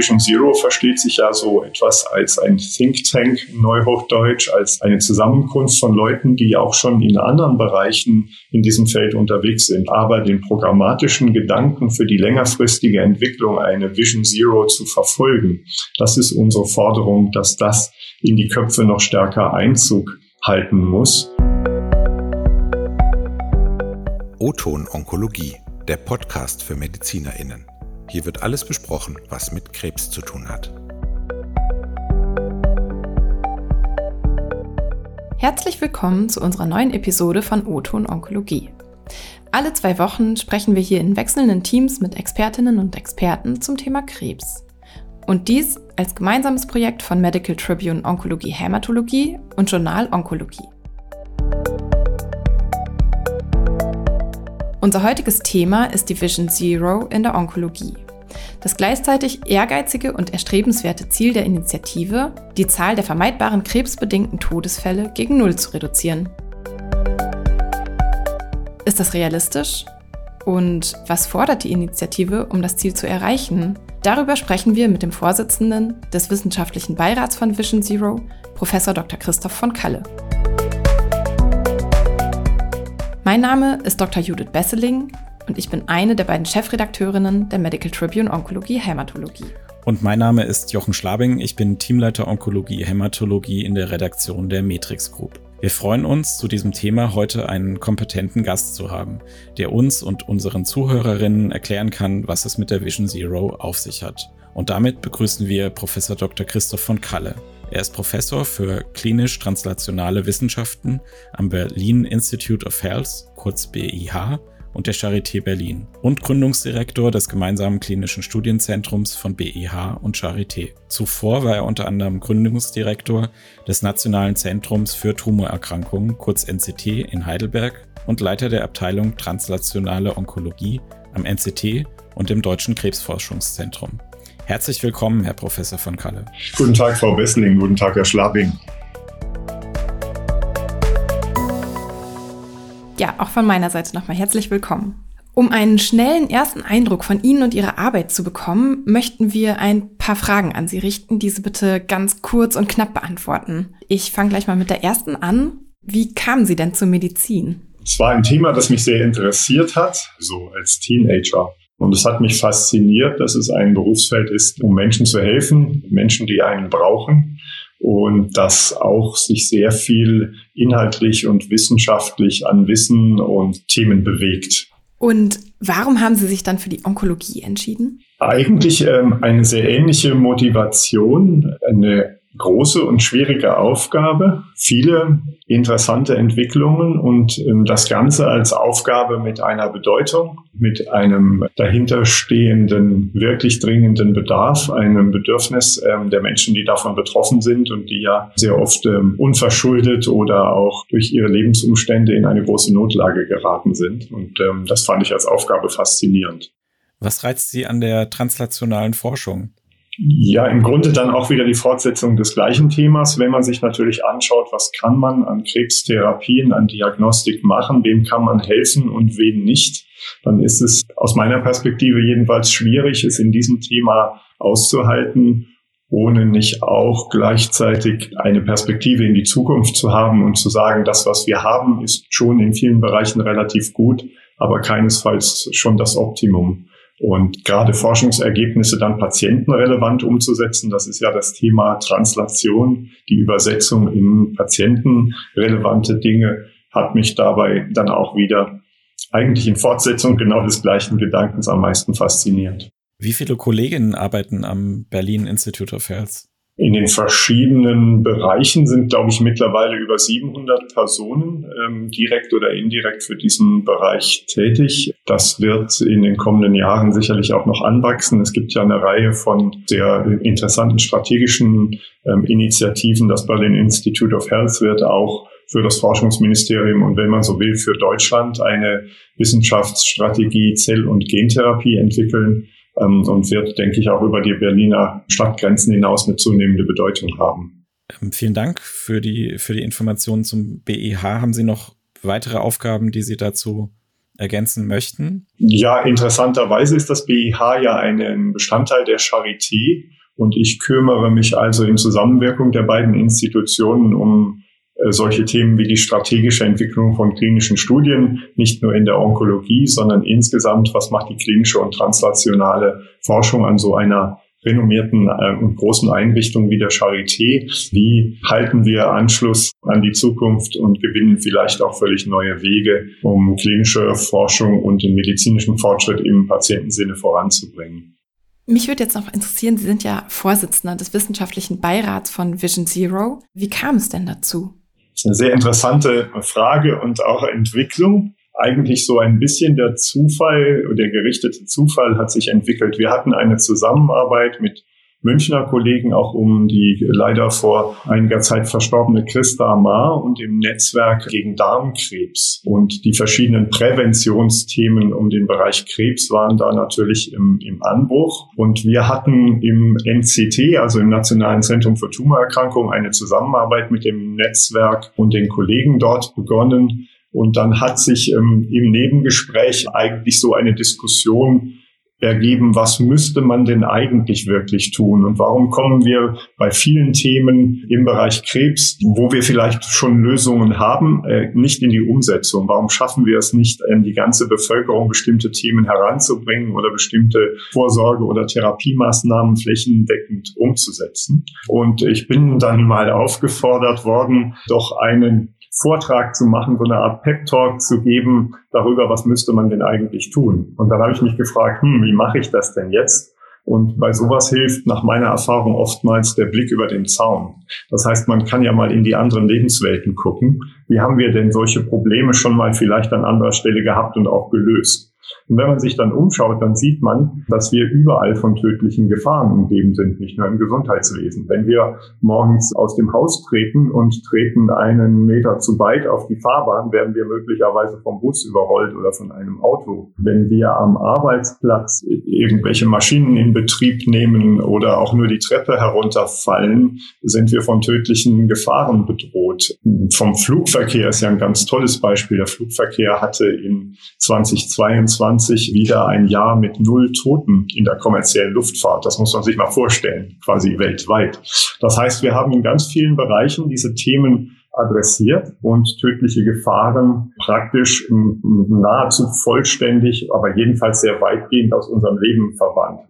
Vision Zero versteht sich ja so etwas als ein Think Tank, Neuhochdeutsch, als eine Zusammenkunft von Leuten, die auch schon in anderen Bereichen in diesem Feld unterwegs sind. Aber den programmatischen Gedanken für die längerfristige Entwicklung, eine Vision Zero zu verfolgen, das ist unsere Forderung, dass das in die Köpfe noch stärker Einzug halten muss. O-Ton Onkologie, der Podcast für MedizinerInnen. Hier wird alles besprochen, was mit Krebs zu tun hat. Herzlich willkommen zu unserer neuen Episode von O-Ton Onkologie. Alle zwei Wochen sprechen wir hier in wechselnden Teams mit Expertinnen und Experten zum Thema Krebs. Und dies als gemeinsames Projekt von Medical Tribune Onkologie Hämatologie und Journal Onkologie. Unser heutiges Thema ist die Vision Zero in der Onkologie. Das gleichzeitig ehrgeizige und erstrebenswerte Ziel der Initiative, die Zahl der vermeidbaren krebsbedingten Todesfälle gegen Null zu reduzieren. Ist das realistisch? Und was fordert die Initiative, um das Ziel zu erreichen? Darüber sprechen wir mit dem Vorsitzenden des Wissenschaftlichen Beirats von Vision Zero, Prof. Dr. Christoph von Kalle. Mein Name ist Dr. Judith Besseling und ich bin eine der beiden Chefredakteurinnen der Medical Tribune Onkologie Hämatologie. Und mein Name ist Jochen Schlabing, ich bin Teamleiter Onkologie Hämatologie in der Redaktion der Matrix Group. Wir freuen uns, zu diesem Thema heute einen kompetenten Gast zu haben, der uns und unseren Zuhörerinnen erklären kann, was es mit der Vision Zero auf sich hat. Und damit begrüßen wir Professor Dr. Christoph von Kalle. Er ist Professor für klinisch-translationale Wissenschaften am Berlin Institute of Health, kurz BIH, und der Charité Berlin und Gründungsdirektor des gemeinsamen klinischen Studienzentrums von BIH und Charité. Zuvor war er unter anderem Gründungsdirektor des Nationalen Zentrums für Tumorerkrankungen, kurz NCT, in Heidelberg und Leiter der Abteilung Translationale Onkologie am NCT und dem Deutschen Krebsforschungszentrum. Herzlich willkommen, Herr Professor von Kalle. Guten Tag, Frau Wessling. Guten Tag, Herr Schlabing. Ja, auch von meiner Seite nochmal herzlich willkommen. Um einen schnellen ersten Eindruck von Ihnen und Ihrer Arbeit zu bekommen, möchten wir ein paar Fragen an Sie richten, die Sie bitte ganz kurz und knapp beantworten. Ich fange gleich mal mit der ersten an. Wie kamen Sie denn zur Medizin? Es war ein Thema, das mich sehr interessiert hat, so als Teenager. Und es hat mich fasziniert, dass es ein Berufsfeld ist, um Menschen zu helfen, Menschen, die einen brauchen. Und dass auch sich sehr viel inhaltlich und wissenschaftlich an Wissen und Themen bewegt. Und warum haben Sie sich dann für die Onkologie entschieden? Eigentlich ähm, eine sehr ähnliche Motivation, eine große und schwierige Aufgabe, viele interessante Entwicklungen und ähm, das Ganze als Aufgabe mit einer Bedeutung, mit einem dahinterstehenden, wirklich dringenden Bedarf, einem Bedürfnis ähm, der Menschen, die davon betroffen sind und die ja sehr oft ähm, unverschuldet oder auch durch ihre Lebensumstände in eine große Notlage geraten sind. Und das fand ich als Aufgabe faszinierend. Was reizt Sie an der translationalen Forschung? Ja, im Grunde dann auch wieder die Fortsetzung des gleichen Themas. Wenn man sich natürlich anschaut, was kann man an Krebstherapien, an Diagnostik machen, wem kann man helfen und wem nicht, dann ist es aus meiner Perspektive jedenfalls schwierig, es in diesem Thema auszuhalten, ohne nicht auch gleichzeitig eine Perspektive in die Zukunft zu haben und zu sagen, das, was wir haben, ist schon in vielen Bereichen relativ gut, aber keinesfalls schon das Optimum. Und gerade Forschungsergebnisse dann patientenrelevant umzusetzen, das ist ja das Thema Translation, die Übersetzung in patientenrelevante Dinge, hat mich dabei dann auch wieder eigentlich in Fortsetzung genau des gleichen Gedankens am meisten fasziniert. Wie viele Kolleginnen arbeiten am Berlin Institute of Health? In den verschiedenen Bereichen sind, glaube ich, mittlerweile über 700 Personen ähm, direkt oder indirekt für diesen Bereich tätig. Das wird in den kommenden Jahren sicherlich auch noch anwachsen. Es gibt ja eine Reihe von sehr interessanten strategischen ähm, Initiativen. Das Berlin Institute of Health wird auch für das Forschungsministerium und wenn man so will, für Deutschland eine Wissenschaftsstrategie Zell- und Gentherapie entwickeln ähm, und wird, denke ich, auch über die Berliner Stadtgrenzen hinaus eine zunehmende Bedeutung haben. Ähm, vielen Dank für die, für die Informationen zum BEH. Haben Sie noch weitere Aufgaben, die Sie dazu ergänzen möchten? Ja, interessanterweise ist das BIH ja ein Bestandteil der Charité und ich kümmere mich also in Zusammenwirkung der beiden Institutionen um solche Themen wie die strategische Entwicklung von klinischen Studien, nicht nur in der Onkologie, sondern insgesamt, was macht die klinische und translationale Forschung an so einer renommierten äh, und großen Einrichtung wie der Charité. Wie halten wir Anschluss an die Zukunft und gewinnen vielleicht auch völlig neue Wege, um klinische Forschung und den medizinischen Fortschritt im Patientensinne voranzubringen? Mich würde jetzt noch interessieren, Sie sind ja Vorsitzender des wissenschaftlichen Beirats von Vision Zero. Wie kam es denn dazu? Das ist eine sehr interessante Frage und auch Entwicklung. Eigentlich so ein bisschen der Zufall, der gerichtete Zufall hat sich entwickelt. Wir hatten eine Zusammenarbeit mit Münchner Kollegen auch um die leider vor einiger Zeit verstorbene Christa Amar und im Netzwerk gegen Darmkrebs. Und die verschiedenen Präventionsthemen um den Bereich Krebs waren da natürlich im, im Anbruch. Und wir hatten im NCT, also im Nationalen Zentrum für Tumorerkrankungen, eine Zusammenarbeit mit dem Netzwerk und den Kollegen dort begonnen. Und dann hat sich ähm, im Nebengespräch eigentlich so eine Diskussion ergeben, was müsste man denn eigentlich wirklich tun und warum kommen wir bei vielen Themen im Bereich Krebs, wo wir vielleicht schon Lösungen haben, äh, nicht in die Umsetzung? Warum schaffen wir es nicht, in die ganze Bevölkerung bestimmte Themen heranzubringen oder bestimmte Vorsorge- oder Therapiemaßnahmen flächendeckend umzusetzen? Und ich bin dann mal aufgefordert worden, doch einen Vortrag zu machen, so eine Art Pep-Talk zu geben darüber, was müsste man denn eigentlich tun. Und dann habe ich mich gefragt, hm, wie mache ich das denn jetzt? Und bei sowas hilft nach meiner Erfahrung oftmals der Blick über den Zaun. Das heißt, man kann ja mal in die anderen Lebenswelten gucken. Wie haben wir denn solche Probleme schon mal vielleicht an anderer Stelle gehabt und auch gelöst? Und wenn man sich dann umschaut, dann sieht man, dass wir überall von tödlichen Gefahren umgeben sind, nicht nur im Gesundheitswesen. Wenn wir morgens aus dem Haus treten und treten einen Meter zu weit auf die Fahrbahn, werden wir möglicherweise vom Bus überrollt oder von einem Auto. Wenn wir am Arbeitsplatz irgendwelche Maschinen in Betrieb nehmen oder auch nur die Treppe herunterfallen, sind wir von tödlichen Gefahren bedroht. Vom Flugverkehr ist ja ein ganz tolles Beispiel. Der Flugverkehr hatte in 2022 2020 wieder ein Jahr mit null Toten in der kommerziellen Luftfahrt. Das muss man sich mal vorstellen, quasi weltweit. Das heißt, wir haben in ganz vielen Bereichen diese Themen adressiert und tödliche Gefahren praktisch nahezu vollständig, aber jedenfalls sehr weitgehend aus unserem Leben verbannt.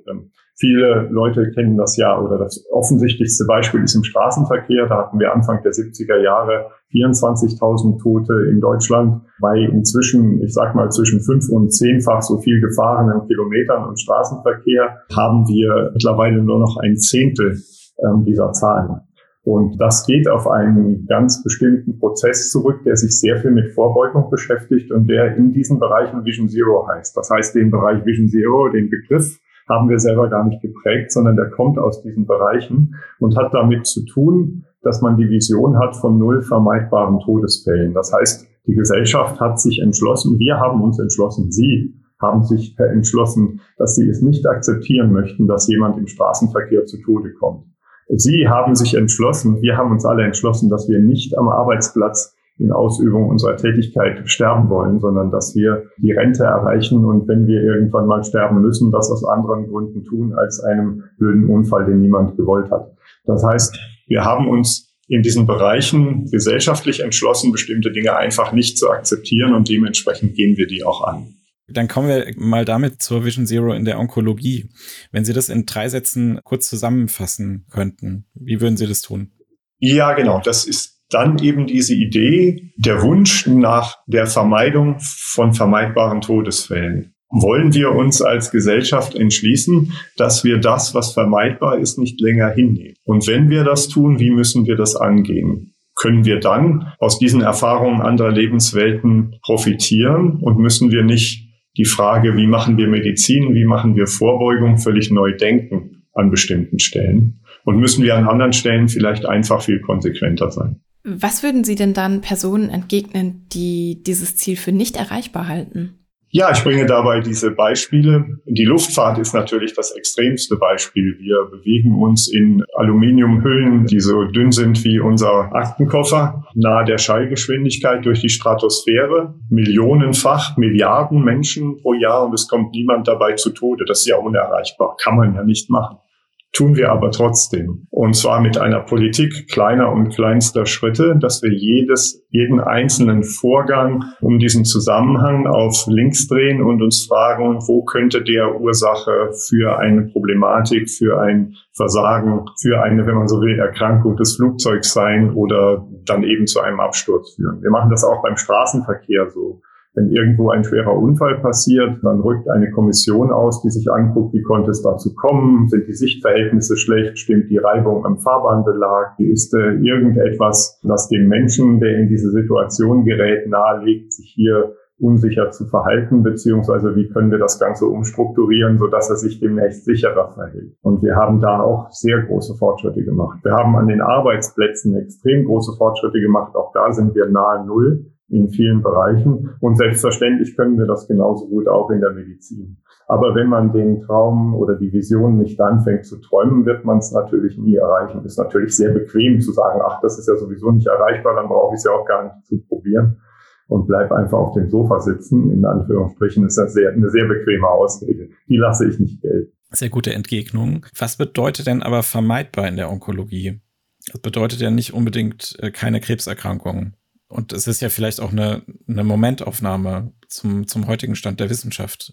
Viele Leute kennen das ja oder das offensichtlichste Beispiel ist im Straßenverkehr. Da hatten wir Anfang der 70er Jahre 24.000 Tote in Deutschland. Bei inzwischen, ich sag mal, zwischen fünf und zehnfach so viel gefahrenen Kilometern und Straßenverkehr haben wir mittlerweile nur noch ein Zehntel ähm, dieser Zahlen. Und das geht auf einen ganz bestimmten Prozess zurück, der sich sehr viel mit Vorbeugung beschäftigt und der in diesen Bereichen Vision Zero heißt. Das heißt, den Bereich Vision Zero, den Begriff haben wir selber gar nicht geprägt, sondern der kommt aus diesen Bereichen und hat damit zu tun, dass man die Vision hat von null vermeidbaren Todesfällen. Das heißt, die Gesellschaft hat sich entschlossen, wir haben uns entschlossen, Sie haben sich entschlossen, dass Sie es nicht akzeptieren möchten, dass jemand im Straßenverkehr zu Tode kommt. Sie haben sich entschlossen, wir haben uns alle entschlossen, dass wir nicht am Arbeitsplatz in Ausübung unserer Tätigkeit sterben wollen, sondern dass wir die Rente erreichen und wenn wir irgendwann mal sterben müssen, das aus anderen Gründen tun als einem blöden Unfall, den niemand gewollt hat. Das heißt, wir haben uns in diesen Bereichen gesellschaftlich entschlossen, bestimmte Dinge einfach nicht zu akzeptieren und dementsprechend gehen wir die auch an. Dann kommen wir mal damit zur Vision Zero in der Onkologie. Wenn Sie das in drei Sätzen kurz zusammenfassen könnten, wie würden Sie das tun? Ja, genau. Das ist dann eben diese Idee, der Wunsch nach der Vermeidung von vermeidbaren Todesfällen. Wollen wir uns als Gesellschaft entschließen, dass wir das, was vermeidbar ist, nicht länger hinnehmen? Und wenn wir das tun, wie müssen wir das angehen? Können wir dann aus diesen Erfahrungen anderer Lebenswelten profitieren und müssen wir nicht die Frage, wie machen wir Medizin, wie machen wir Vorbeugung, völlig neu denken an bestimmten Stellen? Und müssen wir an anderen Stellen vielleicht einfach viel konsequenter sein? Was würden Sie denn dann Personen entgegnen, die dieses Ziel für nicht erreichbar halten? Ja, ich bringe dabei diese Beispiele. Die Luftfahrt ist natürlich das extremste Beispiel. Wir bewegen uns in Aluminiumhüllen, die so dünn sind wie unser Aktenkoffer, nahe der Schallgeschwindigkeit durch die Stratosphäre. Millionenfach, Milliarden Menschen pro Jahr und es kommt niemand dabei zu Tode. Das ist ja unerreichbar. Kann man ja nicht machen tun wir aber trotzdem. Und zwar mit einer Politik kleiner und kleinster Schritte, dass wir jedes, jeden einzelnen Vorgang um diesen Zusammenhang auf links drehen und uns fragen, wo könnte der Ursache für eine Problematik, für ein Versagen, für eine, wenn man so will, Erkrankung des Flugzeugs sein oder dann eben zu einem Absturz führen. Wir machen das auch beim Straßenverkehr so. Wenn irgendwo ein schwerer Unfall passiert, dann rückt eine Kommission aus, die sich anguckt, wie konnte es dazu kommen, sind die Sichtverhältnisse schlecht, stimmt die Reibung am Fahrbahnbelag, ist äh, irgendetwas, das dem Menschen, der in diese Situation gerät, nahelegt, sich hier unsicher zu verhalten, beziehungsweise wie können wir das Ganze umstrukturieren, sodass er sich demnächst sicherer verhält. Und wir haben da auch sehr große Fortschritte gemacht. Wir haben an den Arbeitsplätzen extrem große Fortschritte gemacht. Auch da sind wir nahe Null in vielen Bereichen. Und selbstverständlich können wir das genauso gut auch in der Medizin. Aber wenn man den Traum oder die Vision nicht anfängt zu träumen, wird man es natürlich nie erreichen. Ist natürlich sehr bequem zu sagen, ach, das ist ja sowieso nicht erreichbar, dann brauche ich es ja auch gar nicht zu probieren und bleib einfach auf dem Sofa sitzen, in Anführungsstrichen, ist das sehr, eine sehr bequeme Ausrede. Die lasse ich nicht gelten. Sehr gute Entgegnung. Was bedeutet denn aber vermeidbar in der Onkologie? Das bedeutet ja nicht unbedingt äh, keine Krebserkrankungen. Und es ist ja vielleicht auch eine, eine Momentaufnahme zum, zum heutigen Stand der Wissenschaft.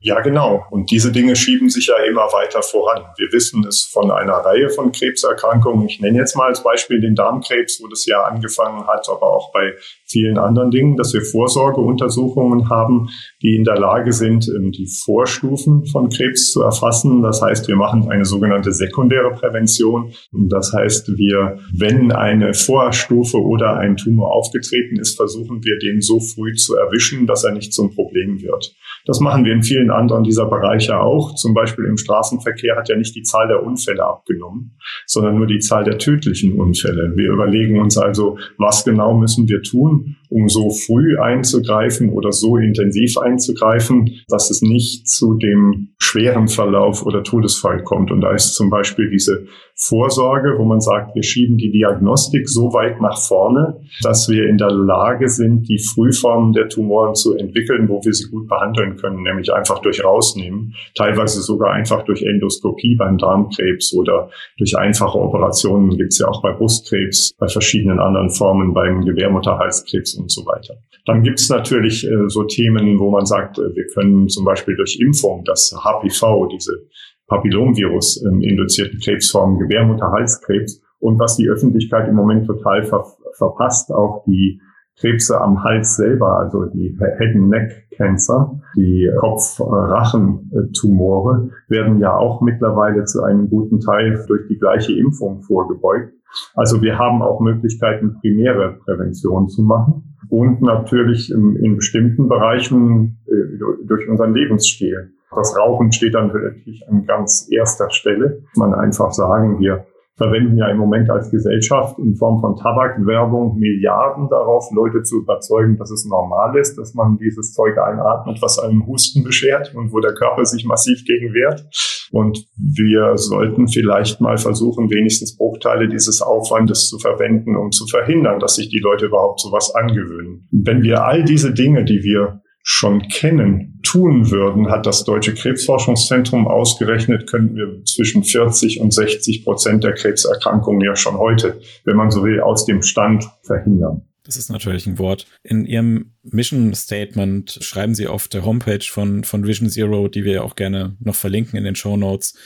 Ja, genau. Und diese Dinge schieben sich ja immer weiter voran. Wir wissen es von einer Reihe von Krebserkrankungen. Ich nenne jetzt mal als Beispiel den Darmkrebs, wo das ja angefangen hat, aber auch bei vielen anderen Dingen, dass wir Vorsorgeuntersuchungen haben, die in der Lage sind, ähm, die Vorstufen von Krebs zu erfassen. Das heißt, wir machen eine sogenannte sekundäre Prävention. Das heißt, wir, wenn eine Vorstufe oder ein Tumor aufgetreten ist, versuchen wir den so früh zu erwischen, dass er nicht zum Problem wird. Das machen wir in vielen anderen dieser Bereiche auch. Zum Beispiel im Straßenverkehr hat ja nicht die Zahl der Unfälle abgenommen, sondern nur die Zahl der tödlichen Unfälle. Wir überlegen uns also, was genau müssen wir tun, room um so früh einzugreifen oder so intensiv einzugreifen, dass es nicht zu dem schweren Verlauf oder Todesfall kommt. Und da ist zum Beispiel diese Vorsorge, wo man sagt, wir schieben die Diagnostik so weit nach vorne, dass wir in der Lage sind, die Frühformen der Tumoren zu entwickeln, wo wir sie gut behandeln können, nämlich einfach durch Rausnehmen, teilweise sogar einfach durch Endoskopie beim Darmkrebs oder durch einfache Operationen gibt es ja auch bei Brustkrebs, bei verschiedenen anderen Formen, beim Gebärmutterhalskrebs und so weiter. Dann gibt es natürlich äh, so Themen, wo man sagt, äh, wir können zum Beispiel durch Impfung das HPV, diese Papillomvirus ähm, induzierten Krebsformen, Gebärmutterhalskrebs und was die Öffentlichkeit im Moment total ver verpasst, auch die Krebse am Hals selber, also die Head and Neck Cancer, die Kopf-Rachen-Tumore, werden ja auch mittlerweile zu einem guten Teil durch die gleiche Impfung vorgebeugt. Also wir haben auch Möglichkeiten, primäre Prävention zu machen und natürlich in, bestimmten Bereichen äh, durch unseren Lebensstil. Das Rauchen steht dann natürlich an ganz erster Stelle. Man einfach sagen, wir verwenden ja im Moment als Gesellschaft in Form von Tabakwerbung Milliarden darauf, Leute zu überzeugen, dass es normal ist, dass man dieses Zeug einatmet, was einem Husten beschert und wo der Körper sich massiv gegen wehrt. Und wir sollten vielleicht mal versuchen, wenigstens Bruchteile dieses Aufwandes zu verwenden, um zu verhindern, dass sich die Leute überhaupt sowas angewöhnen. Wenn wir all diese Dinge, die wir schon kennen, tun würden, hat das Deutsche Krebsforschungszentrum ausgerechnet, könnten wir zwischen 40 und 60 Prozent der Krebserkrankungen ja schon heute, wenn man so will, aus dem Stand verhindern. Das ist natürlich ein Wort. In Ihrem Mission Statement schreiben Sie auf der Homepage von, von Vision Zero, die wir ja auch gerne noch verlinken in den Show Notes,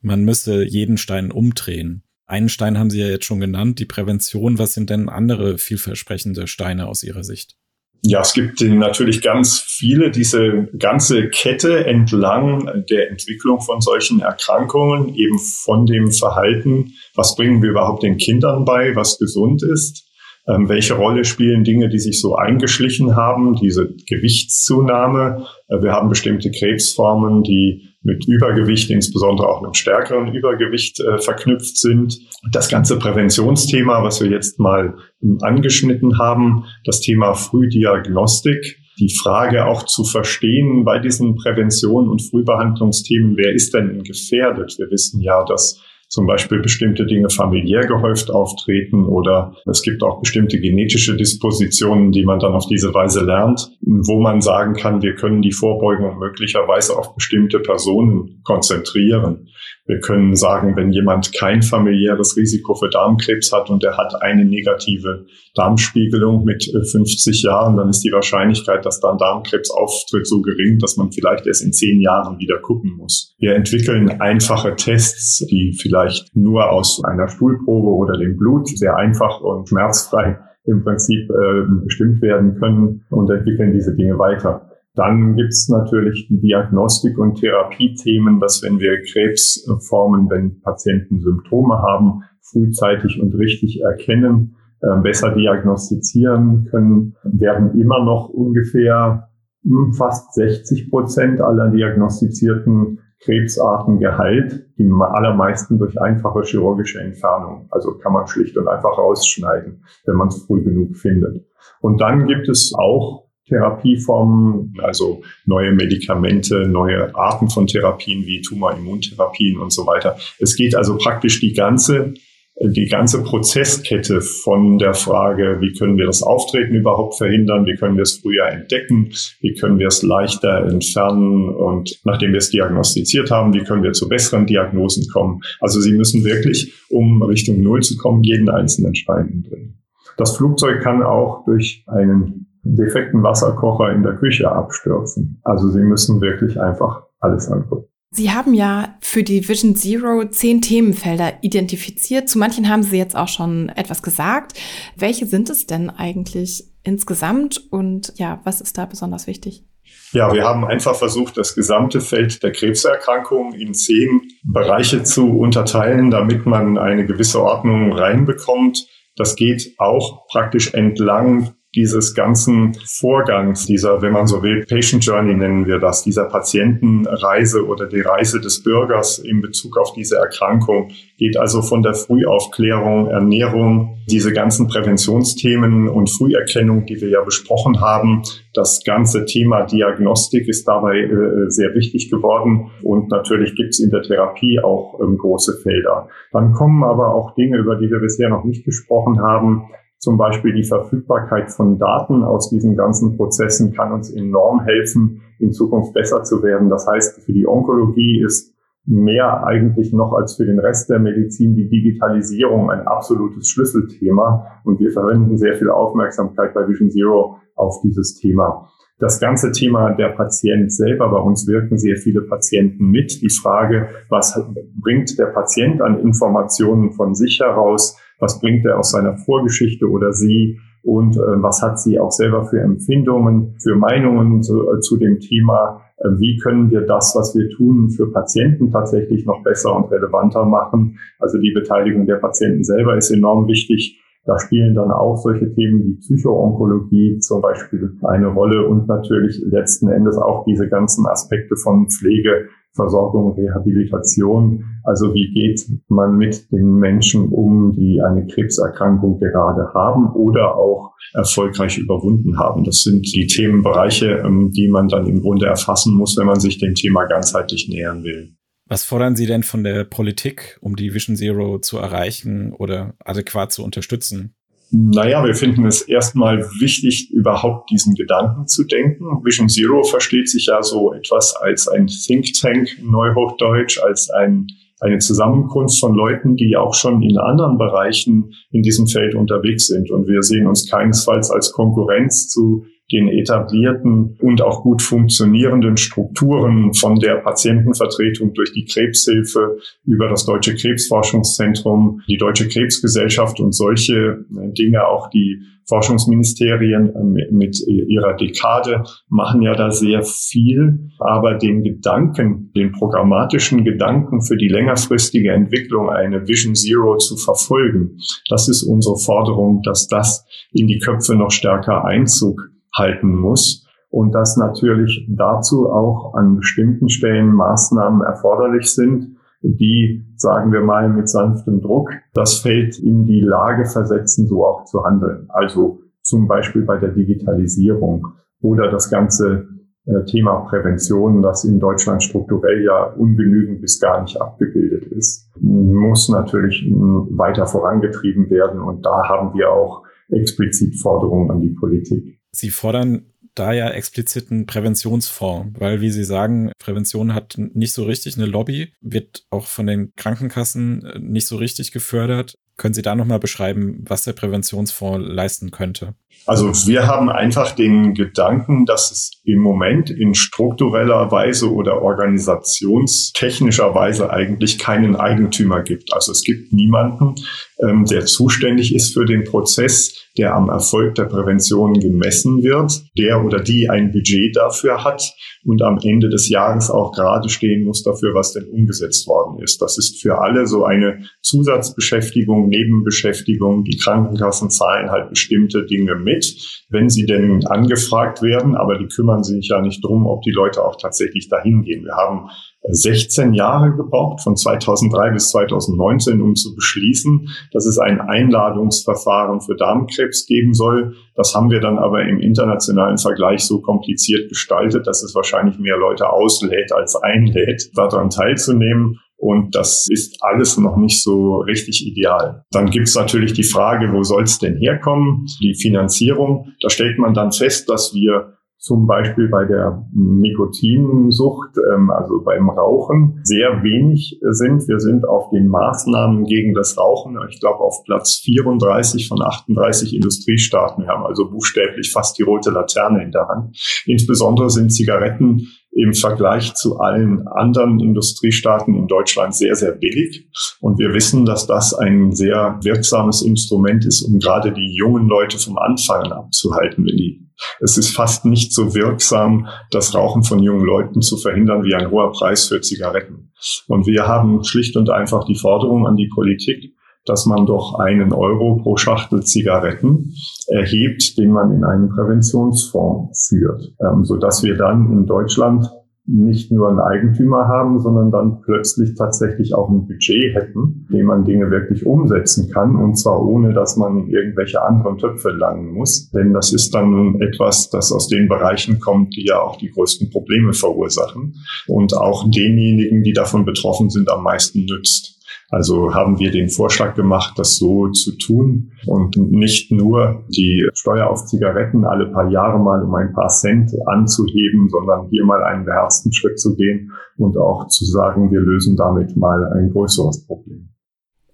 man müsse jeden Stein umdrehen. Einen Stein haben Sie ja jetzt schon genannt, die Prävention. Was sind denn andere vielversprechende Steine aus Ihrer Sicht? Ja, es gibt natürlich ganz viele, diese ganze Kette entlang der Entwicklung von solchen Erkrankungen, eben von dem Verhalten, was bringen wir überhaupt den Kindern bei, was gesund ist, ähm, welche Rolle spielen Dinge, die sich so eingeschlichen haben, diese Gewichtszunahme. Äh, wir haben bestimmte Krebsformen, die mit Übergewicht, insbesondere auch einem stärkeren Übergewicht äh, verknüpft sind. Das ganze Präventionsthema, was wir jetzt mal angeschnitten haben, das Thema Frühdiagnostik, die Frage auch zu verstehen bei diesen Prävention- und Frühbehandlungsthemen, wer ist denn gefährdet? Wir wissen ja, dass zum Beispiel bestimmte Dinge familiär gehäuft auftreten oder es gibt auch bestimmte genetische Dispositionen, die man dann auf diese Weise lernt, wo man sagen kann, wir können die Vorbeugung möglicherweise auf bestimmte Personen konzentrieren. Wir können sagen, wenn jemand kein familiäres Risiko für Darmkrebs hat und er hat eine negative Darmspiegelung mit 50 äh, Jahren, dann ist die Wahrscheinlichkeit, dass dann Darmkrebs auftritt, so gering, dass man vielleicht erst in zehn Jahren wieder gucken muss. Wir entwickeln einfache Tests, die vielleicht nur aus einer Stuhlprobe oder dem Blut sehr einfach und schmerzfrei im Prinzip äh, bestimmt werden können und entwickeln diese Dinge weiter. Dann gibt es natürlich die Diagnostik- und Therapiethemen, dass wenn wir Krebsformen, wenn Patienten Symptome haben, frühzeitig und richtig erkennen, äh, besser diagnostizieren können, werden immer noch ungefähr hm, fast 60 Prozent aller diagnostizierten Krebsarten geheilt, die allermeisten durch einfache chirurgische Entfernung. Also kann man schlicht und einfach rausschneiden, wenn man es früh genug findet. Und dann gibt es auch Therapieformen, also neue Medikamente, neue Arten von Therapien wie Tumorimmuntherapien und so weiter. Es geht also praktisch die ganze die ganze Prozesskette von der Frage, wie können wir das Auftreten überhaupt verhindern, wie können wir es früher entdecken, wie können wir es leichter entfernen und nachdem wir es diagnostiziert haben, wie können wir zu besseren Diagnosen kommen. Also Sie müssen wirklich, um Richtung Null zu kommen, jeden einzelnen Stein drin. Das Flugzeug kann auch durch einen defekten Wasserkocher in der Küche abstürzen. Also Sie müssen wirklich einfach alles angucken. Sie haben ja für die Vision Zero zehn Themenfelder identifiziert. Zu manchen haben Sie jetzt auch schon etwas gesagt. Welche sind es denn eigentlich insgesamt und ja, was ist da besonders wichtig? Ja, wir haben einfach versucht, das gesamte Feld der Krebserkrankungen in zehn Bereiche zu unterteilen, damit man eine gewisse Ordnung reinbekommt. Das geht auch praktisch entlang dieses ganzen Vorgangs, dieser, wenn man so will, Patient Journey nennen wir das, dieser Patientenreise oder die Reise des Bürgers in Bezug auf diese Erkrankung, geht also von der Frühaufklärung, Ernährung, diese ganzen Präventionsthemen und Früherkennung, die wir ja besprochen haben. Das ganze Thema Diagnostik ist dabei äh, sehr wichtig geworden und natürlich gibt es in der Therapie auch ähm, große Felder. Dann kommen aber auch Dinge, über die wir bisher noch nicht gesprochen haben, zum Beispiel die Verfügbarkeit von Daten aus diesen ganzen Prozessen kann uns enorm helfen, in Zukunft besser zu werden. Das heißt, für die Onkologie ist mehr eigentlich noch als für den Rest der Medizin die Digitalisierung ein absolutes Schlüsselthema. Und wir verwenden sehr viel Aufmerksamkeit bei Vision Zero auf dieses Thema. Das ganze Thema der Patient selber, bei uns wirken sehr viele Patienten mit. Die Frage, was bringt der Patient an Informationen von sich heraus? Was bringt er aus seiner Vorgeschichte oder sie und äh, was hat sie auch selber für Empfindungen, für Meinungen zu, äh, zu dem Thema, äh, wie können wir das, was wir tun, für Patienten tatsächlich noch besser und relevanter machen. Also die Beteiligung der Patienten selber ist enorm wichtig. Da spielen dann auch solche Themen wie Psychoonkologie zum Beispiel eine Rolle und natürlich letzten Endes auch diese ganzen Aspekte von Pflege, Versorgung, Rehabilitation. Also wie geht man mit den Menschen um, die eine Krebserkrankung gerade haben oder auch erfolgreich überwunden haben. Das sind die Themenbereiche, ähm, die man dann im Grunde erfassen muss, wenn man sich dem Thema ganzheitlich nähern will. Was fordern Sie denn von der Politik, um die Vision Zero zu erreichen oder adäquat zu unterstützen? Naja, wir finden es erstmal wichtig, überhaupt diesen Gedanken zu denken. Vision Zero versteht sich ja so etwas als ein Think Tank, Neuhochdeutsch, als ein, eine Zusammenkunft von Leuten, die auch schon in anderen Bereichen in diesem Feld unterwegs sind. Und wir sehen uns keinesfalls als Konkurrenz zu den etablierten und auch gut funktionierenden Strukturen von der Patientenvertretung durch die Krebshilfe über das Deutsche Krebsforschungszentrum, die Deutsche Krebsgesellschaft und solche äh, Dinge, auch die Forschungsministerien äh, mit ihrer Dekade machen ja da sehr viel, aber den Gedanken, den programmatischen Gedanken für die längerfristige Entwicklung eine Vision Zero zu verfolgen, das ist unsere Forderung, dass das in die Köpfe noch stärker Einzug halten muss und dass natürlich dazu auch an bestimmten Stellen Maßnahmen erforderlich sind, die, sagen wir mal, mit sanftem Druck das Feld in die Lage versetzen, so auch zu handeln. Also zum Beispiel bei der Digitalisierung. oder das ganze äh, Thema Prävention, das in Deutschland strukturell ja ungenügend bis gar nicht abgebildet ist, muss natürlich weiter vorangetrieben werden. Und da haben wir auch explizit Forderungen an die Politik. Sie fordern da ja expliziten Präventionsfonds, weil, wie Sie sagen, Prävention hat nicht so richtig eine Lobby, wird auch von den Krankenkassen äh, nicht so richtig gefördert. Können Sie da nochmal beschreiben, was der Präventionsfonds leisten könnte? Also wir haben einfach den Gedanken, dass es im Moment in struktureller Weise oder organisationstechnischer Weise eigentlich keinen Eigentümer gibt. Also es gibt niemanden, ähm, der zuständig ist für den Prozess, der am Erfolg der Prävention gemessen wird, der oder die ein Budget dafür hat und am Ende des Jahres auch gerade stehen muss dafür, was denn umgesetzt worden ist. Das ist für alle so eine Zusatzbeschäftigung, Nebenbeschäftigung. Die Krankenkassen zahlen halt bestimmte Dinge mit, wenn sie denn angefragt werden, aber die kümmern sich ja nicht drum, ob die Leute auch tatsächlich dahin gehen. Wir haben 16 Jahre gebraucht, von 2003 bis 2019, um zu beschließen, dass es ein Einladungsverfahren für Darmkrebs geben soll. Das haben wir dann aber im internationalen Vergleich so kompliziert gestaltet, dass es wahrscheinlich mehr Leute auslädt als einlädt, daran teilzunehmen. Und das ist alles noch nicht so richtig ideal. Dann gibt es natürlich die Frage, wo soll es denn herkommen? Die Finanzierung. Da stellt man dann fest, dass wir zum Beispiel bei der Nikotinsucht, ähm, also beim Rauchen, sehr wenig sind. Wir sind auf den Maßnahmen gegen das Rauchen, ich glaube, auf Platz 34 von 38 Industriestaaten. Wir haben also buchstäblich fast die rote Laterne in der Hand. Insbesondere sind Zigaretten im Vergleich zu allen anderen Industriestaaten in Deutschland sehr, sehr billig. Und wir wissen, dass das ein sehr wirksames Instrument ist, um gerade die jungen Leute vom Anfangen abzuhalten, wenn die es ist fast nicht so wirksam, das Rauchen von jungen Leuten zu verhindern wie ein hoher Preis für Zigaretten. Und wir haben schlicht und einfach die Forderung an die Politik, dass man doch einen Euro pro Schachtel Zigaretten erhebt, den man in einen Präventionsfonds führt, ähm, so dass wir dann in Deutschland nicht nur einen Eigentümer haben, sondern dann plötzlich tatsächlich auch ein Budget hätten, dem man Dinge wirklich umsetzen kann und zwar ohne, dass man in irgendwelche anderen Töpfe langen muss. Denn das ist dann etwas, das aus den Bereichen kommt, die ja auch die größten Probleme verursachen und auch denjenigen, die davon betroffen sind, am meisten nützt. Also haben wir den Vorschlag gemacht, das so zu tun und nicht nur die Steuer auf Zigaretten alle paar Jahre mal um ein paar Cent anzuheben, sondern hier mal einen beherzten Schritt zu gehen und auch zu sagen, wir lösen damit mal ein größeres Problem.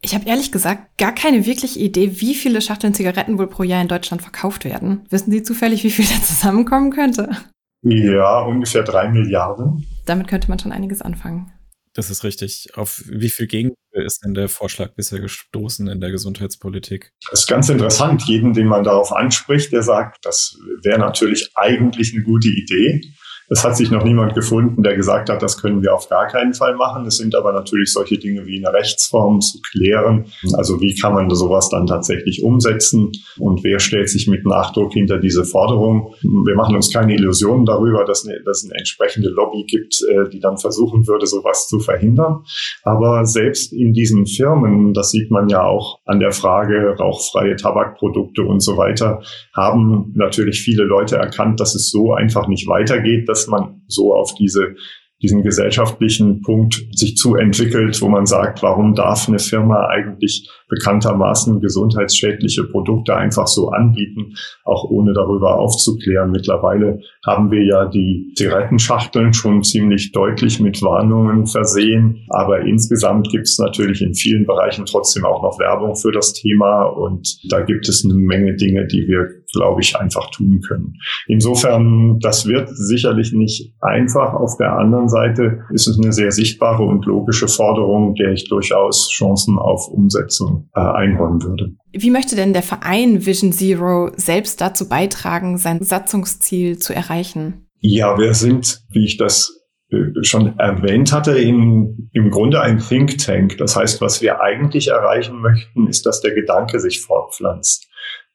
Ich habe ehrlich gesagt gar keine wirkliche Idee, wie viele Schachteln Zigaretten wohl pro Jahr in Deutschland verkauft werden. Wissen Sie zufällig, wie viel da zusammenkommen könnte? Ja, ungefähr drei Milliarden. Damit könnte man schon einiges anfangen. Das ist richtig. Auf wie viel Gegenwehr ist denn der Vorschlag bisher gestoßen in der Gesundheitspolitik? Das ist ganz interessant. Jeden, den man darauf anspricht, der sagt, das wäre natürlich eigentlich eine gute Idee. Es hat sich noch niemand gefunden, der gesagt hat, das können wir auf gar keinen Fall machen. Es sind aber natürlich solche Dinge wie eine Rechtsform zu klären. Also wie kann man sowas dann tatsächlich umsetzen und wer stellt sich mit Nachdruck hinter diese Forderung? Wir machen uns keine Illusionen darüber, dass, eine, dass eine entsprechende Lobby gibt, äh, die dann versuchen würde, sowas zu verhindern. Aber selbst in diesen Firmen, das sieht man ja auch an der Frage rauchfreie Tabakprodukte und so weiter, haben natürlich viele Leute erkannt, dass es so einfach nicht weitergeht, dass man so auf diese diesen gesellschaftlichen Punkt sich zu entwickelt, wo man sagt, warum darf eine Firma eigentlich bekanntermaßen gesundheitsschädliche Produkte einfach so anbieten, auch ohne darüber aufzuklären. Mittlerweile haben wir ja die Zigarettenschachteln schon ziemlich deutlich mit Warnungen versehen, aber insgesamt gibt es natürlich in vielen Bereichen trotzdem auch noch Werbung für das Thema und da gibt es eine Menge Dinge, die wir, glaube ich, einfach tun können. Insofern, das wird sicherlich nicht einfach. Auf der anderen Seite ist es eine sehr sichtbare und logische Forderung, der ich durchaus Chancen auf Umsetzung äh, einräumen würde. Wie möchte denn der Verein Vision Zero selbst dazu beitragen, sein Satzungsziel zu erreichen? Ja, wir sind, wie ich das äh, schon erwähnt hatte, in, im Grunde ein Think Tank. Das heißt, was wir eigentlich erreichen möchten, ist, dass der Gedanke sich fortpflanzt.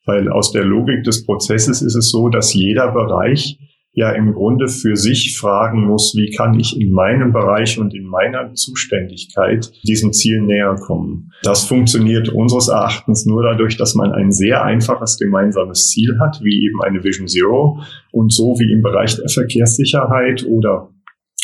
Weil aus der Logik des Prozesses ist es so, dass jeder Bereich ja im Grunde für sich fragen muss, wie kann ich in meinem Bereich und in meiner Zuständigkeit diesem Ziel näher kommen. Das funktioniert unseres Erachtens nur dadurch, dass man ein sehr einfaches gemeinsames Ziel hat, wie eben eine Vision Zero und so wie im Bereich der Verkehrssicherheit oder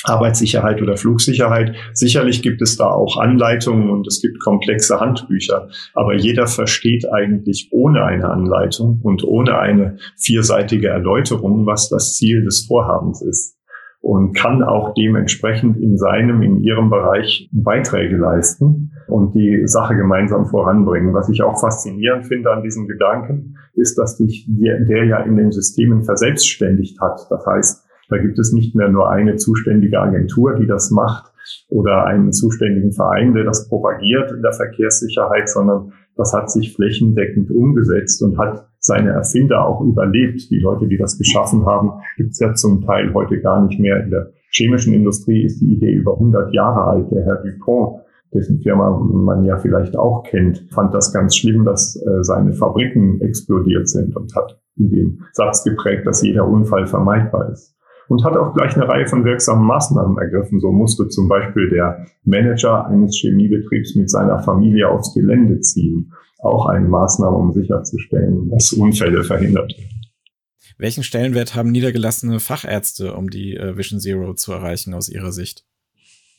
Arbeitssicherheit oder Flugsicherheit. Sicherlich gibt es da auch Anleitungen und es gibt komplexe Handbücher, aber jeder versteht eigentlich ohne eine Anleitung und ohne eine vierseitige Erläuterung, was das Ziel des Vorhabens ist und kann auch dementsprechend in seinem, in ihrem Bereich Beiträge leisten und die Sache gemeinsam voranbringen. Was ich auch faszinierend finde an diesem Gedanken, ist, dass sich der, ja in den Systemen verselbstständigt hat. Das heißt, da gibt es nicht mehr nur eine zuständige Agentur, die das macht oder einen zuständigen Verein, der das propagiert in der Verkehrssicherheit, sondern das hat sich flächendeckend umgesetzt und hat seine Erfinder auch überlebt. Die Leute, die das geschaffen haben, gibt es ja zum Teil heute gar nicht mehr. In der chemischen Industrie ist die Idee über 100 Jahre alt. Der Herr Dupont, dessen Firma man ja vielleicht auch kennt, fand das ganz schlimm, dass äh, seine Fabriken explodiert sind und hat in den Satz geprägt, dass jeder Unfall vermeidbar ist und hat auch gleich eine Reihe von wirksamen Maßnahmen ergriffen. So musste zum Beispiel der Manager eines Chemiebetriebs mit seiner Familie aufs Gelände ziehen. Auch eine Maßnahme, um sicherzustellen, dass Unfälle verhindert werden. Welchen Stellenwert haben niedergelassene Fachärzte, um die äh, Vision Zero zu erreichen aus Ihrer Sicht?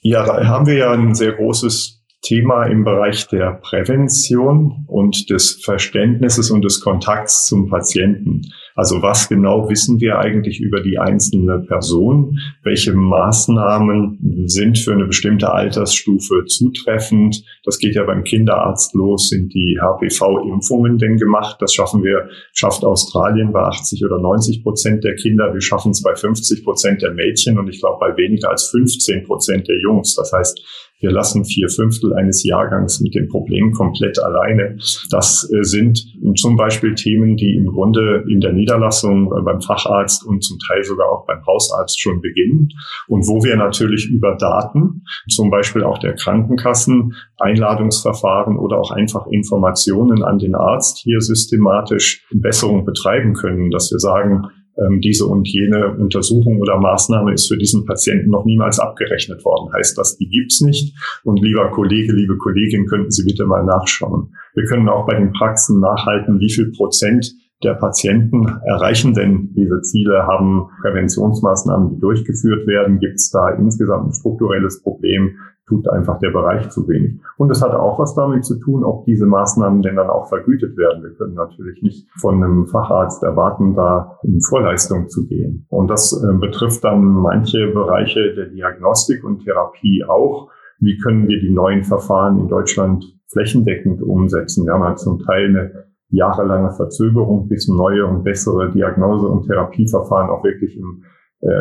Ja, da haben wir ja ein sehr großes Thema im Bereich der Prävention und des Verständnisses und des Kontakts zum Patienten. Also was genau wissen wir eigentlich über die einzelne Person? Welche Maßnahmen sind für eine bestimmte Altersstufe zutreffend? Das geht ja beim Kinderarzt los. Sind die HPV-Impfungen denn gemacht? Das schaffen wir, schafft Australien bei 80 oder 90 Prozent der Kinder. Wir schaffen es bei 50 Prozent der Mädchen und ich glaube bei weniger als 15 Prozent der Jungs. Das heißt, wir lassen vier Fünftel eines Jahrgangs mit dem Problem komplett alleine. Das äh, sind zum Beispiel Themen, die im Grunde in der Niederlassung äh, beim Facharzt und zum Teil sogar auch beim Hausarzt schon beginnen und wo wir natürlich über Daten, zum Beispiel auch der Krankenkassen, Einladungsverfahren oder auch einfach Informationen an den Arzt hier systematisch Besserung betreiben können, dass wir sagen, ähm, diese und jene Untersuchung oder Maßnahme ist für diesen Patienten noch niemals abgerechnet worden. Heißt das, die gibt's nicht. Und lieber Kollege, liebe Kollegin, könnten Sie bitte mal nachschauen. Wir können auch bei den Praxen nachhalten, wie viel Prozent der Patienten erreichen denn diese Ziele, haben Präventionsmaßnahmen, die durchgeführt werden, gibt es da insgesamt ein strukturelles Problem, tut einfach der Bereich zu wenig. Und es hat auch was damit zu tun, ob diese Maßnahmen denn dann auch vergütet werden. Wir können natürlich nicht von einem Facharzt erwarten, da in Vorleistung zu gehen. Und das äh, betrifft dann manche Bereiche der Diagnostik und Therapie auch. Wie können wir die neuen Verfahren in Deutschland flächendeckend umsetzen? Wir haben halt zum Teil eine jahrelange Verzögerung, bis neue und bessere Diagnose- und Therapieverfahren auch wirklich im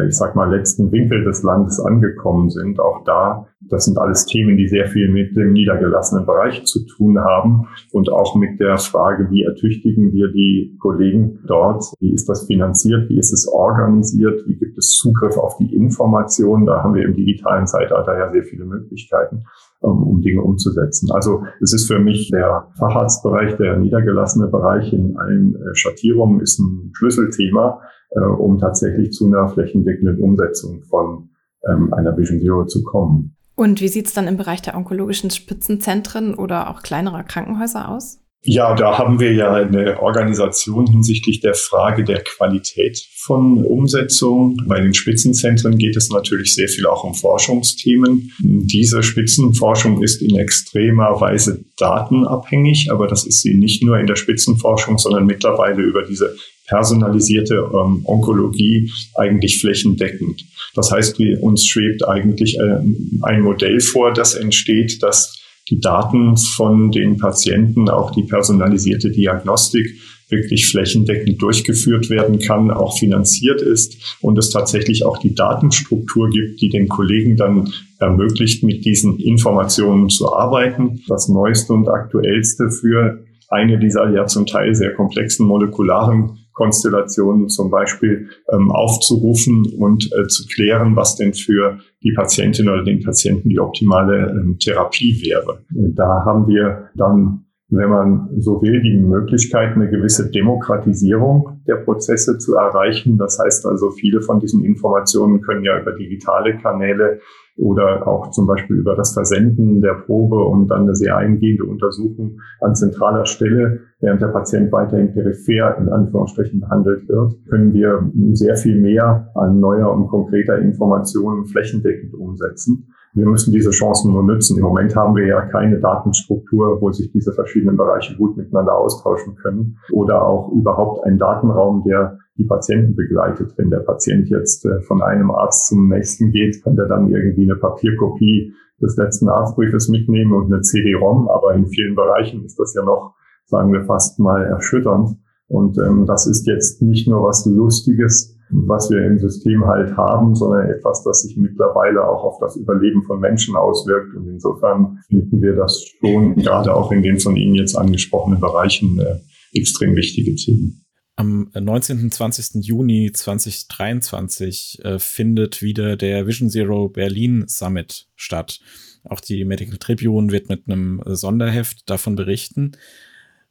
ich sag mal, letzten Winkel des Landes angekommen sind. Auch da, das sind alles Themen, die sehr viel mit dem niedergelassenen Bereich zu tun haben und auch mit der Frage, wie ertüchtigen wir die Kollegen dort? Wie ist das finanziert? Wie ist es organisiert? Wie gibt es Zugriff auf die Informationen? Da haben wir im digitalen Zeitalter ja sehr viele Möglichkeiten, um, um Dinge umzusetzen. Also es ist für mich der Facharztbereich, der niedergelassene Bereich in allen äh, Schattierungen ist ein Schlüsselthema äh, um tatsächlich zu einer flächendeckenden Umsetzung von ähm, einer Vision Zero zu kommen. Und wie sieht es dann im Bereich der onkologischen Spitzenzentren oder auch kleinerer Krankenhäuser aus? Ja, da haben wir ja eine Organisation hinsichtlich der Frage der Qualität von Umsetzung. Bei den Spitzenzentren geht es natürlich sehr viel auch um Forschungsthemen. Diese Spitzenforschung ist in extremer Weise datenabhängig, aber das ist sie nicht nur in der Spitzenforschung, sondern mittlerweile über diese personalisierte ähm, Onkologie eigentlich flächendeckend. Das heißt, wir, uns schwebt eigentlich äh, ein Modell vor, das entsteht, dass die Daten von den Patienten, auch die personalisierte Diagnostik wirklich flächendeckend durchgeführt werden kann, auch finanziert ist und es tatsächlich auch die Datenstruktur gibt, die den Kollegen dann ermöglicht, mit diesen Informationen zu arbeiten. Das Neueste und Aktuellste für eine dieser ja zum Teil sehr komplexen molekularen Konstellationen zum Beispiel ähm, aufzurufen und äh, zu klären, was denn für die Patientin oder den Patienten die optimale ähm, Therapie wäre. Da haben wir dann wenn man so will, die Möglichkeit, eine gewisse Demokratisierung der Prozesse zu erreichen. Das heißt also, viele von diesen Informationen können ja über digitale Kanäle oder auch zum Beispiel über das Versenden der Probe und dann eine sehr eingehende Untersuchung an zentraler Stelle, während der Patient weiterhin peripher in Anführungsstrichen behandelt wird, können wir sehr viel mehr an neuer und konkreter Informationen flächendeckend umsetzen. Wir müssen diese Chancen nur nutzen. Im Moment haben wir ja keine Datenstruktur, wo sich diese verschiedenen Bereiche gut miteinander austauschen können oder auch überhaupt einen Datenraum, der die Patienten begleitet. Wenn der Patient jetzt äh, von einem Arzt zum nächsten geht, kann der dann irgendwie eine Papierkopie des letzten Arztbriefes mitnehmen und eine CD-ROM. Aber in vielen Bereichen ist das ja noch, sagen wir, fast mal erschütternd. Und ähm, das ist jetzt nicht nur was Lustiges, was wir im System halt haben, sondern etwas, das sich mittlerweile auch auf das Überleben von Menschen auswirkt. Und insofern finden wir das schon gerade auch in den von Ihnen jetzt angesprochenen Bereichen äh, extrem wichtige Themen. Am 19. und 20. Juni 2023 äh, findet wieder der Vision Zero Berlin Summit statt. Auch die Medical Tribune wird mit einem Sonderheft davon berichten.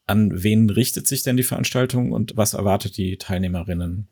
An wen richtet sich denn die Veranstaltung und was erwartet die Teilnehmerinnen?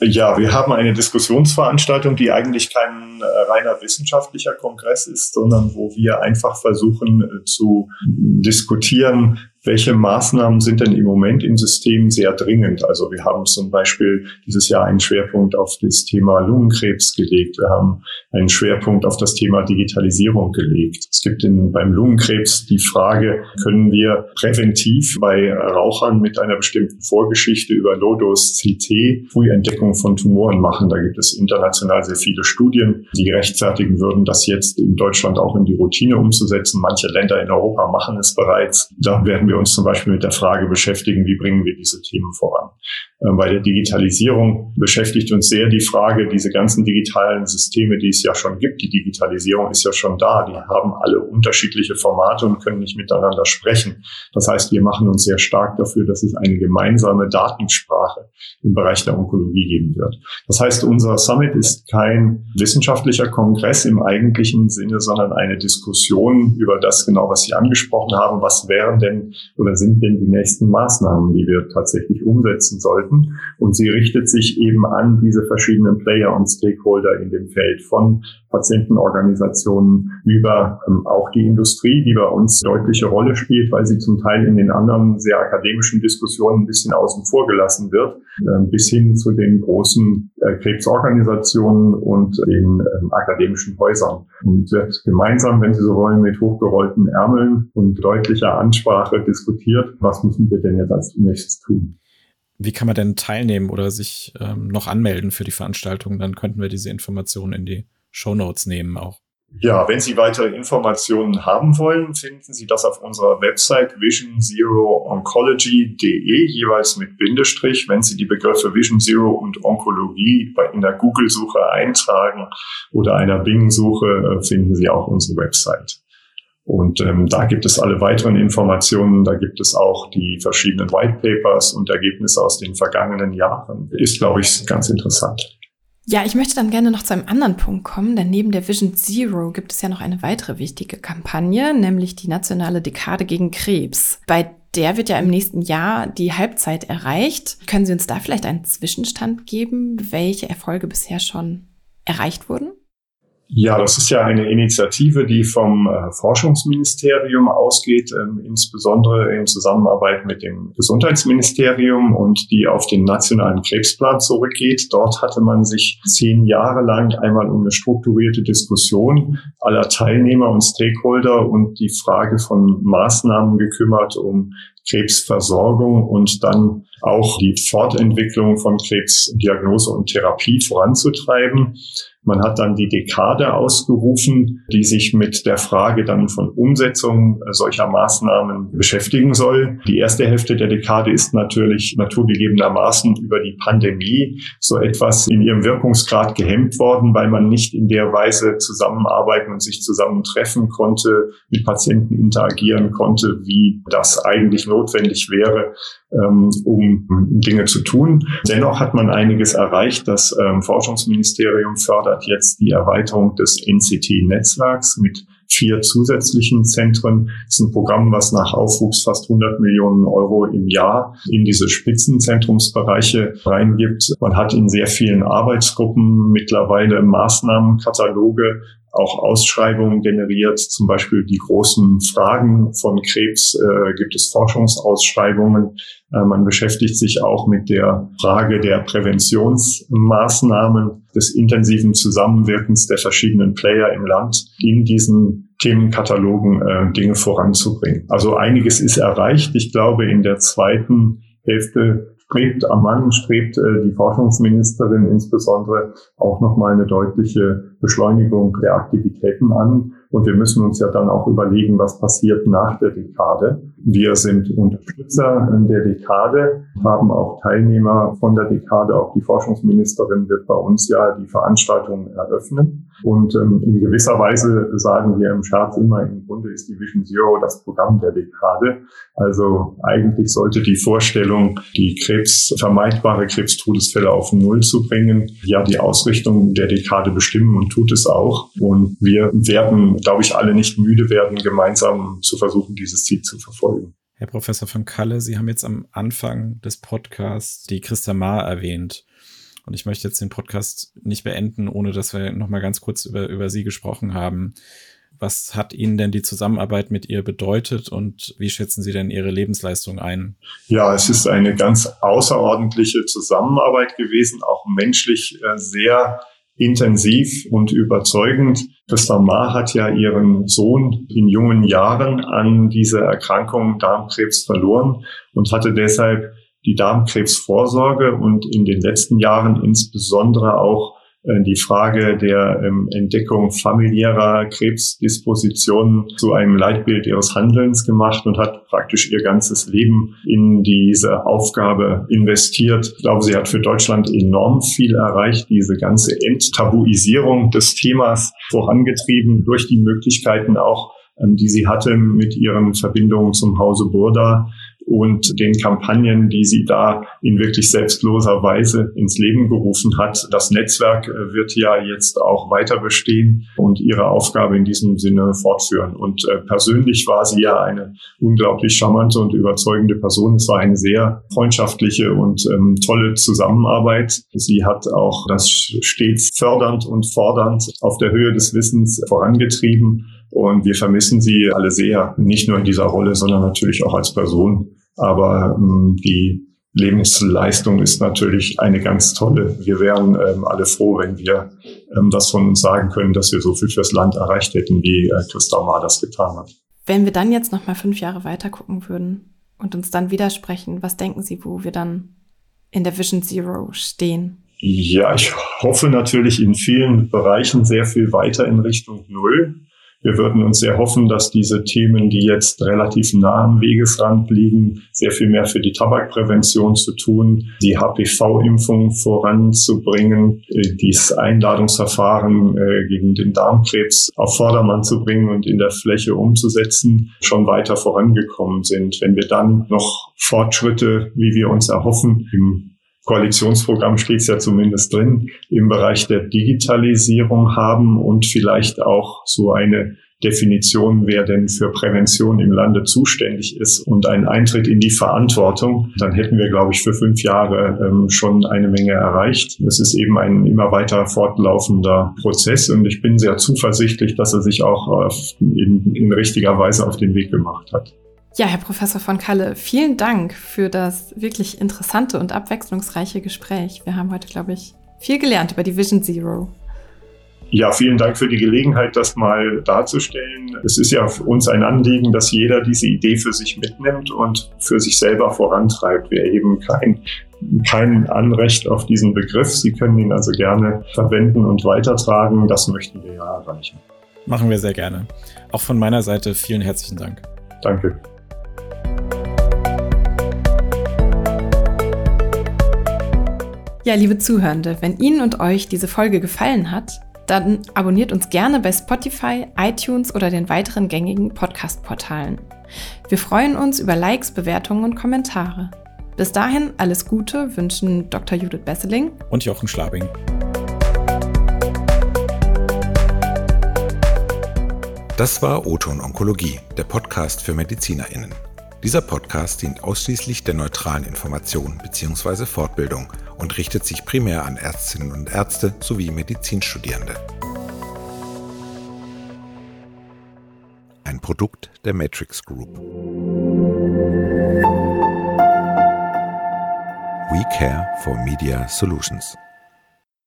Ja, wir haben eine Diskussionsveranstaltung, die eigentlich kein äh, reiner wissenschaftlicher Kongress ist, sondern wo wir einfach versuchen äh, zu diskutieren, welche Maßnahmen sind denn im Moment im System sehr dringend? Also wir haben zum Beispiel dieses Jahr einen Schwerpunkt auf das Thema Lungenkrebs gelegt. Wir haben einen Schwerpunkt auf das Thema Digitalisierung gelegt. Es gibt in, beim Lungenkrebs die Frage, können wir präventiv bei Rauchern mit einer bestimmten Vorgeschichte über Low-Dose-CT Frühentdeckung von Tumoren machen? Da gibt es international sehr viele Studien, die rechtfertigen würden, das jetzt in Deutschland auch in die Routine umzusetzen. Manche Länder in Europa machen es bereits. Da werden wir uns zum Beispiel mit der Frage beschäftigen, wie bringen wir diese Themen voran. Ähm, bei der Digitalisierung beschäftigt uns sehr die Frage, diese ganzen digitalen Systeme, die es ja schon gibt, die Digitalisierung ist ja schon da, die haben alle unterschiedliche Formate und können nicht miteinander sprechen. Das heißt, wir machen uns sehr stark dafür, dass es eine gemeinsame Datensprache im Bereich der Onkologie geben wird. Das heißt, unser Summit ist kein wissenschaftlicher Kongress im eigentlichen Sinne, sondern eine Diskussion über das genau, was Sie angesprochen haben. Was wären denn oder sind denn die nächsten Maßnahmen, die wir tatsächlich umsetzen sollten? Und sie richtet sich eben an diese verschiedenen Player und Stakeholder in dem Feld von Patientenorganisationen über ähm, auch die Industrie, die bei uns deutliche Rolle spielt, weil sie zum Teil in den anderen sehr akademischen Diskussionen ein bisschen außen vor gelassen wird, äh, bis hin zu den großen äh, Krebsorganisationen und den ähm, akademischen Häusern. Und wird gemeinsam, wenn Sie so wollen, mit hochgerollten Ärmeln und deutlicher Ansprache diskutiert, was müssen wir denn jetzt als nächstes tun. Wie kann man denn teilnehmen oder sich ähm, noch anmelden für die Veranstaltung? Dann könnten wir diese Informationen in die Show Notes nehmen auch. Ja, wenn Sie weitere Informationen haben wollen, finden Sie das auf unserer Website visionzerooncology.de, jeweils mit Bindestrich. Wenn Sie die Begriffe Vision Zero und Onkologie in der Google-Suche eintragen oder einer Bing-Suche, äh, finden Sie auch unsere Website. Und ähm, da gibt es alle weiteren Informationen, da gibt es auch die verschiedenen White Papers und Ergebnisse aus den vergangenen Jahren. Ist, glaube ich, ganz interessant. Ja, ich möchte dann gerne noch zu einem anderen Punkt kommen, denn neben der Vision Zero gibt es ja noch eine weitere wichtige Kampagne, nämlich die nationale Dekade gegen Krebs. Bei der wird ja im nächsten Jahr die Halbzeit erreicht. Können Sie uns da vielleicht einen Zwischenstand geben, welche Erfolge bisher schon erreicht wurden? Ja, das ist ja eine Initiative, die vom äh, Forschungsministerium ausgeht, ähm, insbesondere in Zusammenarbeit mit dem Gesundheitsministerium und die auf den nationalen Krebsplan zurückgeht. Dort hatte man sich zehn Jahre lang einmal um eine strukturierte Diskussion aller Teilnehmer und Stakeholder und die Frage von Maßnahmen gekümmert, um Krebsversorgung und dann auch die Fortentwicklung von Krebsdiagnose und Therapie voranzutreiben. Man hat dann die Dekade ausgerufen, die sich mit der Frage dann von Umsetzung solcher Maßnahmen beschäftigen soll. Die erste Hälfte der Dekade ist natürlich naturgegebenermaßen über die Pandemie so etwas in ihrem Wirkungsgrad gehemmt worden, weil man nicht in der Weise zusammenarbeiten und sich zusammentreffen konnte, mit Patienten interagieren konnte, wie das eigentlich notwendig wäre, ähm, um Dinge zu tun. Dennoch hat man einiges erreicht. Das ähm, Forschungsministerium fördert jetzt die Erweiterung des NCT-Netzwerks mit vier zusätzlichen Zentren. Das ist ein Programm, was nach Aufwuchs fast 100 Millionen Euro im Jahr in diese Spitzenzentrumsbereiche reingibt. Man hat in sehr vielen Arbeitsgruppen mittlerweile Maßnahmenkataloge auch Ausschreibungen generiert, zum Beispiel die großen Fragen von Krebs äh, gibt es Forschungsausschreibungen. Äh, man beschäftigt sich auch mit der Frage der Präventionsmaßnahmen, des intensiven Zusammenwirkens der verschiedenen Player im Land in diesen Themenkatalogen äh, Dinge voranzubringen. Also einiges ist erreicht. Ich glaube, in der zweiten Hälfte strebt am Mann, strebt äh, die Forschungsministerin insbesondere auch nochmal eine deutliche Beschleunigung der Aktivitäten an. Und wir müssen uns ja dann auch überlegen, was passiert nach der Dekade. Wir sind Unterstützer der Dekade, haben auch Teilnehmer von der Dekade. Auch die Forschungsministerin wird bei uns ja die Veranstaltung eröffnen. Und ähm, in gewisser Weise sagen wir im Scherz immer, im Grunde ist die Vision Zero das Programm der Dekade. Also eigentlich sollte die Vorstellung, die Krebs, vermeidbare Krebstodesfälle auf Null zu bringen, ja die Ausrichtung der Dekade bestimmen und tut es auch. Und wir werden, glaube ich, alle nicht müde werden, gemeinsam zu versuchen, dieses Ziel zu verfolgen. Herr Professor von Kalle, Sie haben jetzt am Anfang des Podcasts die Christa Maar erwähnt. Und ich möchte jetzt den Podcast nicht beenden, ohne dass wir noch mal ganz kurz über, über Sie gesprochen haben. Was hat Ihnen denn die Zusammenarbeit mit ihr bedeutet und wie schätzen Sie denn Ihre Lebensleistung ein? Ja, es ist eine ganz außerordentliche Zusammenarbeit gewesen, auch menschlich äh, sehr intensiv und überzeugend. Christa Ma hat ja ihren Sohn in jungen Jahren an diese Erkrankung Darmkrebs verloren und hatte deshalb die Darmkrebsvorsorge und in den letzten Jahren insbesondere auch äh, die Frage der ähm, Entdeckung familiärer Krebsdispositionen zu einem Leitbild ihres Handelns gemacht und hat praktisch ihr ganzes Leben in diese Aufgabe investiert. Ich glaube, sie hat für Deutschland enorm viel erreicht, diese ganze Enttabuisierung des Themas vorangetrieben durch die Möglichkeiten auch, ähm, die sie hatte mit ihren Verbindungen zum Hause Burda und den Kampagnen, die sie da in wirklich selbstloser Weise ins Leben gerufen hat. Das Netzwerk äh, wird ja jetzt auch weiter bestehen und ihre Aufgabe in diesem Sinne fortführen. Und äh, persönlich war sie ja eine unglaublich charmante und überzeugende Person. Es war eine sehr freundschaftliche und ähm, tolle Zusammenarbeit. Sie hat auch das stets fördernd und fordernd auf der Höhe des Wissens vorangetrieben. Und wir vermissen sie alle sehr, nicht nur in dieser Rolle, sondern natürlich auch als Person. Aber ähm, die Lebensleistung ist natürlich eine ganz tolle. Wir wären ähm, alle froh, wenn wir ähm, das von uns sagen können, dass wir so viel fürs Land erreicht hätten, wie äh, Christa Mar das getan hat. Wenn wir dann jetzt noch mal fünf Jahre weiter gucken würden und uns dann widersprechen, was denken Sie, wo wir dann in der Vision Zero stehen? Ja, ich hoffe natürlich in vielen Bereichen sehr viel weiter in Richtung Null. Wir würden uns sehr hoffen, dass diese Themen, die jetzt relativ nah am Wegesrand liegen, sehr viel mehr für die Tabakprävention zu tun, die HPV-Impfung voranzubringen, äh, dieses Einladungsverfahren äh, gegen den Darmkrebs auf Vordermann zu bringen und in der Fläche umzusetzen, schon weiter vorangekommen sind. Wenn wir dann noch Fortschritte, wie wir uns erhoffen, im Koalitionsprogramm steht es ja zumindest drin, im Bereich der Digitalisierung haben und vielleicht auch so eine Definition, wer denn für Prävention im Lande zuständig ist und ein Eintritt in die Verantwortung, dann hätten wir, glaube ich, für fünf Jahre ähm, schon eine Menge erreicht. Es ist eben ein immer weiter fortlaufender Prozess und ich bin sehr zuversichtlich, dass er sich auch in, in richtiger Weise auf den Weg gemacht hat. Ja, Herr Professor von Kalle, vielen Dank für das wirklich interessante und abwechslungsreiche Gespräch. Wir haben heute, glaube ich, viel gelernt über die Vision Zero. Ja, vielen Dank für die Gelegenheit, das mal darzustellen. Es ist ja für uns ein Anliegen, dass jeder diese Idee für sich mitnimmt und für sich selber vorantreibt. Wir erheben kein, kein Anrecht auf diesen Begriff. Sie können ihn also gerne verwenden und weitertragen. Das möchten wir ja erreichen. Machen wir sehr gerne. Auch von meiner Seite vielen herzlichen Dank. Danke. Ja, liebe Zuhörende, wenn Ihnen und euch diese Folge gefallen hat, dann abonniert uns gerne bei Spotify, iTunes oder den weiteren gängigen Podcast-Portalen. Wir freuen uns über Likes, Bewertungen und Kommentare. Bis dahin alles Gute wünschen Dr. Judith Besseling und Jochen Schlabing. Das war Oton Onkologie, der Podcast für MedizinerInnen. Dieser Podcast dient ausschließlich der neutralen Information bzw. Fortbildung und richtet sich primär an Ärztinnen und Ärzte sowie Medizinstudierende. Ein Produkt der Matrix Group. We Care for Media Solutions.